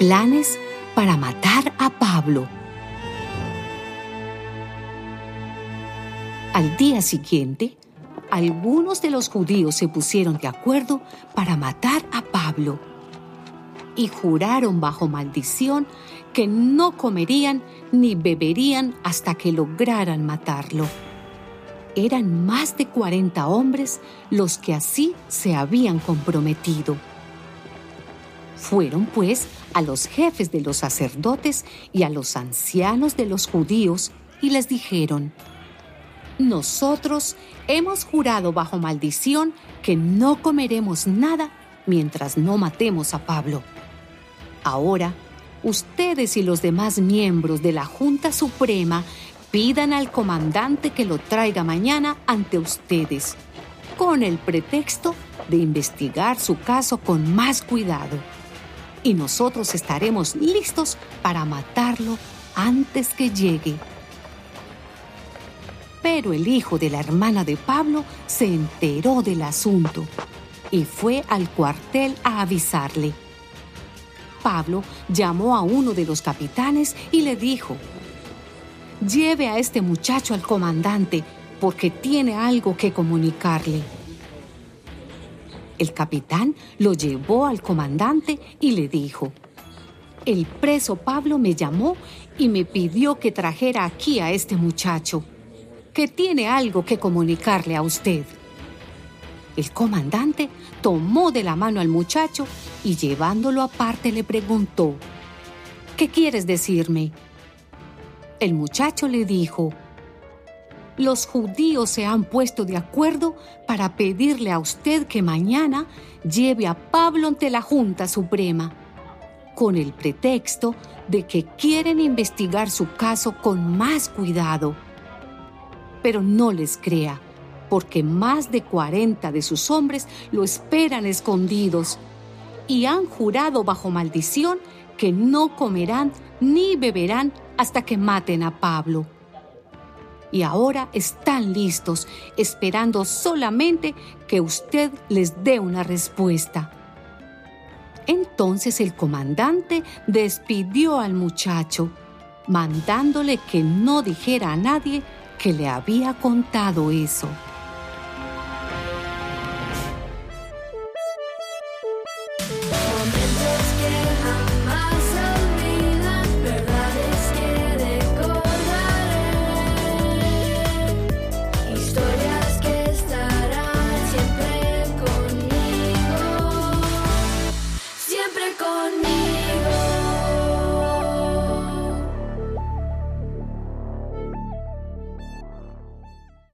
Planes para matar a Pablo. Al día siguiente, algunos de los judíos se pusieron de acuerdo para matar a Pablo y juraron bajo maldición que no comerían ni beberían hasta que lograran matarlo. Eran más de 40 hombres los que así se habían comprometido. Fueron pues a los jefes de los sacerdotes y a los ancianos de los judíos y les dijeron, nosotros hemos jurado bajo maldición que no comeremos nada mientras no matemos a Pablo. Ahora, ustedes y los demás miembros de la Junta Suprema pidan al comandante que lo traiga mañana ante ustedes, con el pretexto de investigar su caso con más cuidado. Y nosotros estaremos listos para matarlo antes que llegue. Pero el hijo de la hermana de Pablo se enteró del asunto y fue al cuartel a avisarle. Pablo llamó a uno de los capitanes y le dijo, lleve a este muchacho al comandante porque tiene algo que comunicarle. El capitán lo llevó al comandante y le dijo, el preso Pablo me llamó y me pidió que trajera aquí a este muchacho, que tiene algo que comunicarle a usted. El comandante tomó de la mano al muchacho y llevándolo aparte le preguntó, ¿qué quieres decirme? El muchacho le dijo, los judíos se han puesto de acuerdo para pedirle a usted que mañana lleve a Pablo ante la Junta Suprema, con el pretexto de que quieren investigar su caso con más cuidado. Pero no les crea porque más de 40 de sus hombres lo esperan escondidos y han jurado bajo maldición que no comerán ni beberán hasta que maten a Pablo. Y ahora están listos, esperando solamente que usted les dé una respuesta. Entonces el comandante despidió al muchacho, mandándole que no dijera a nadie que le había contado eso.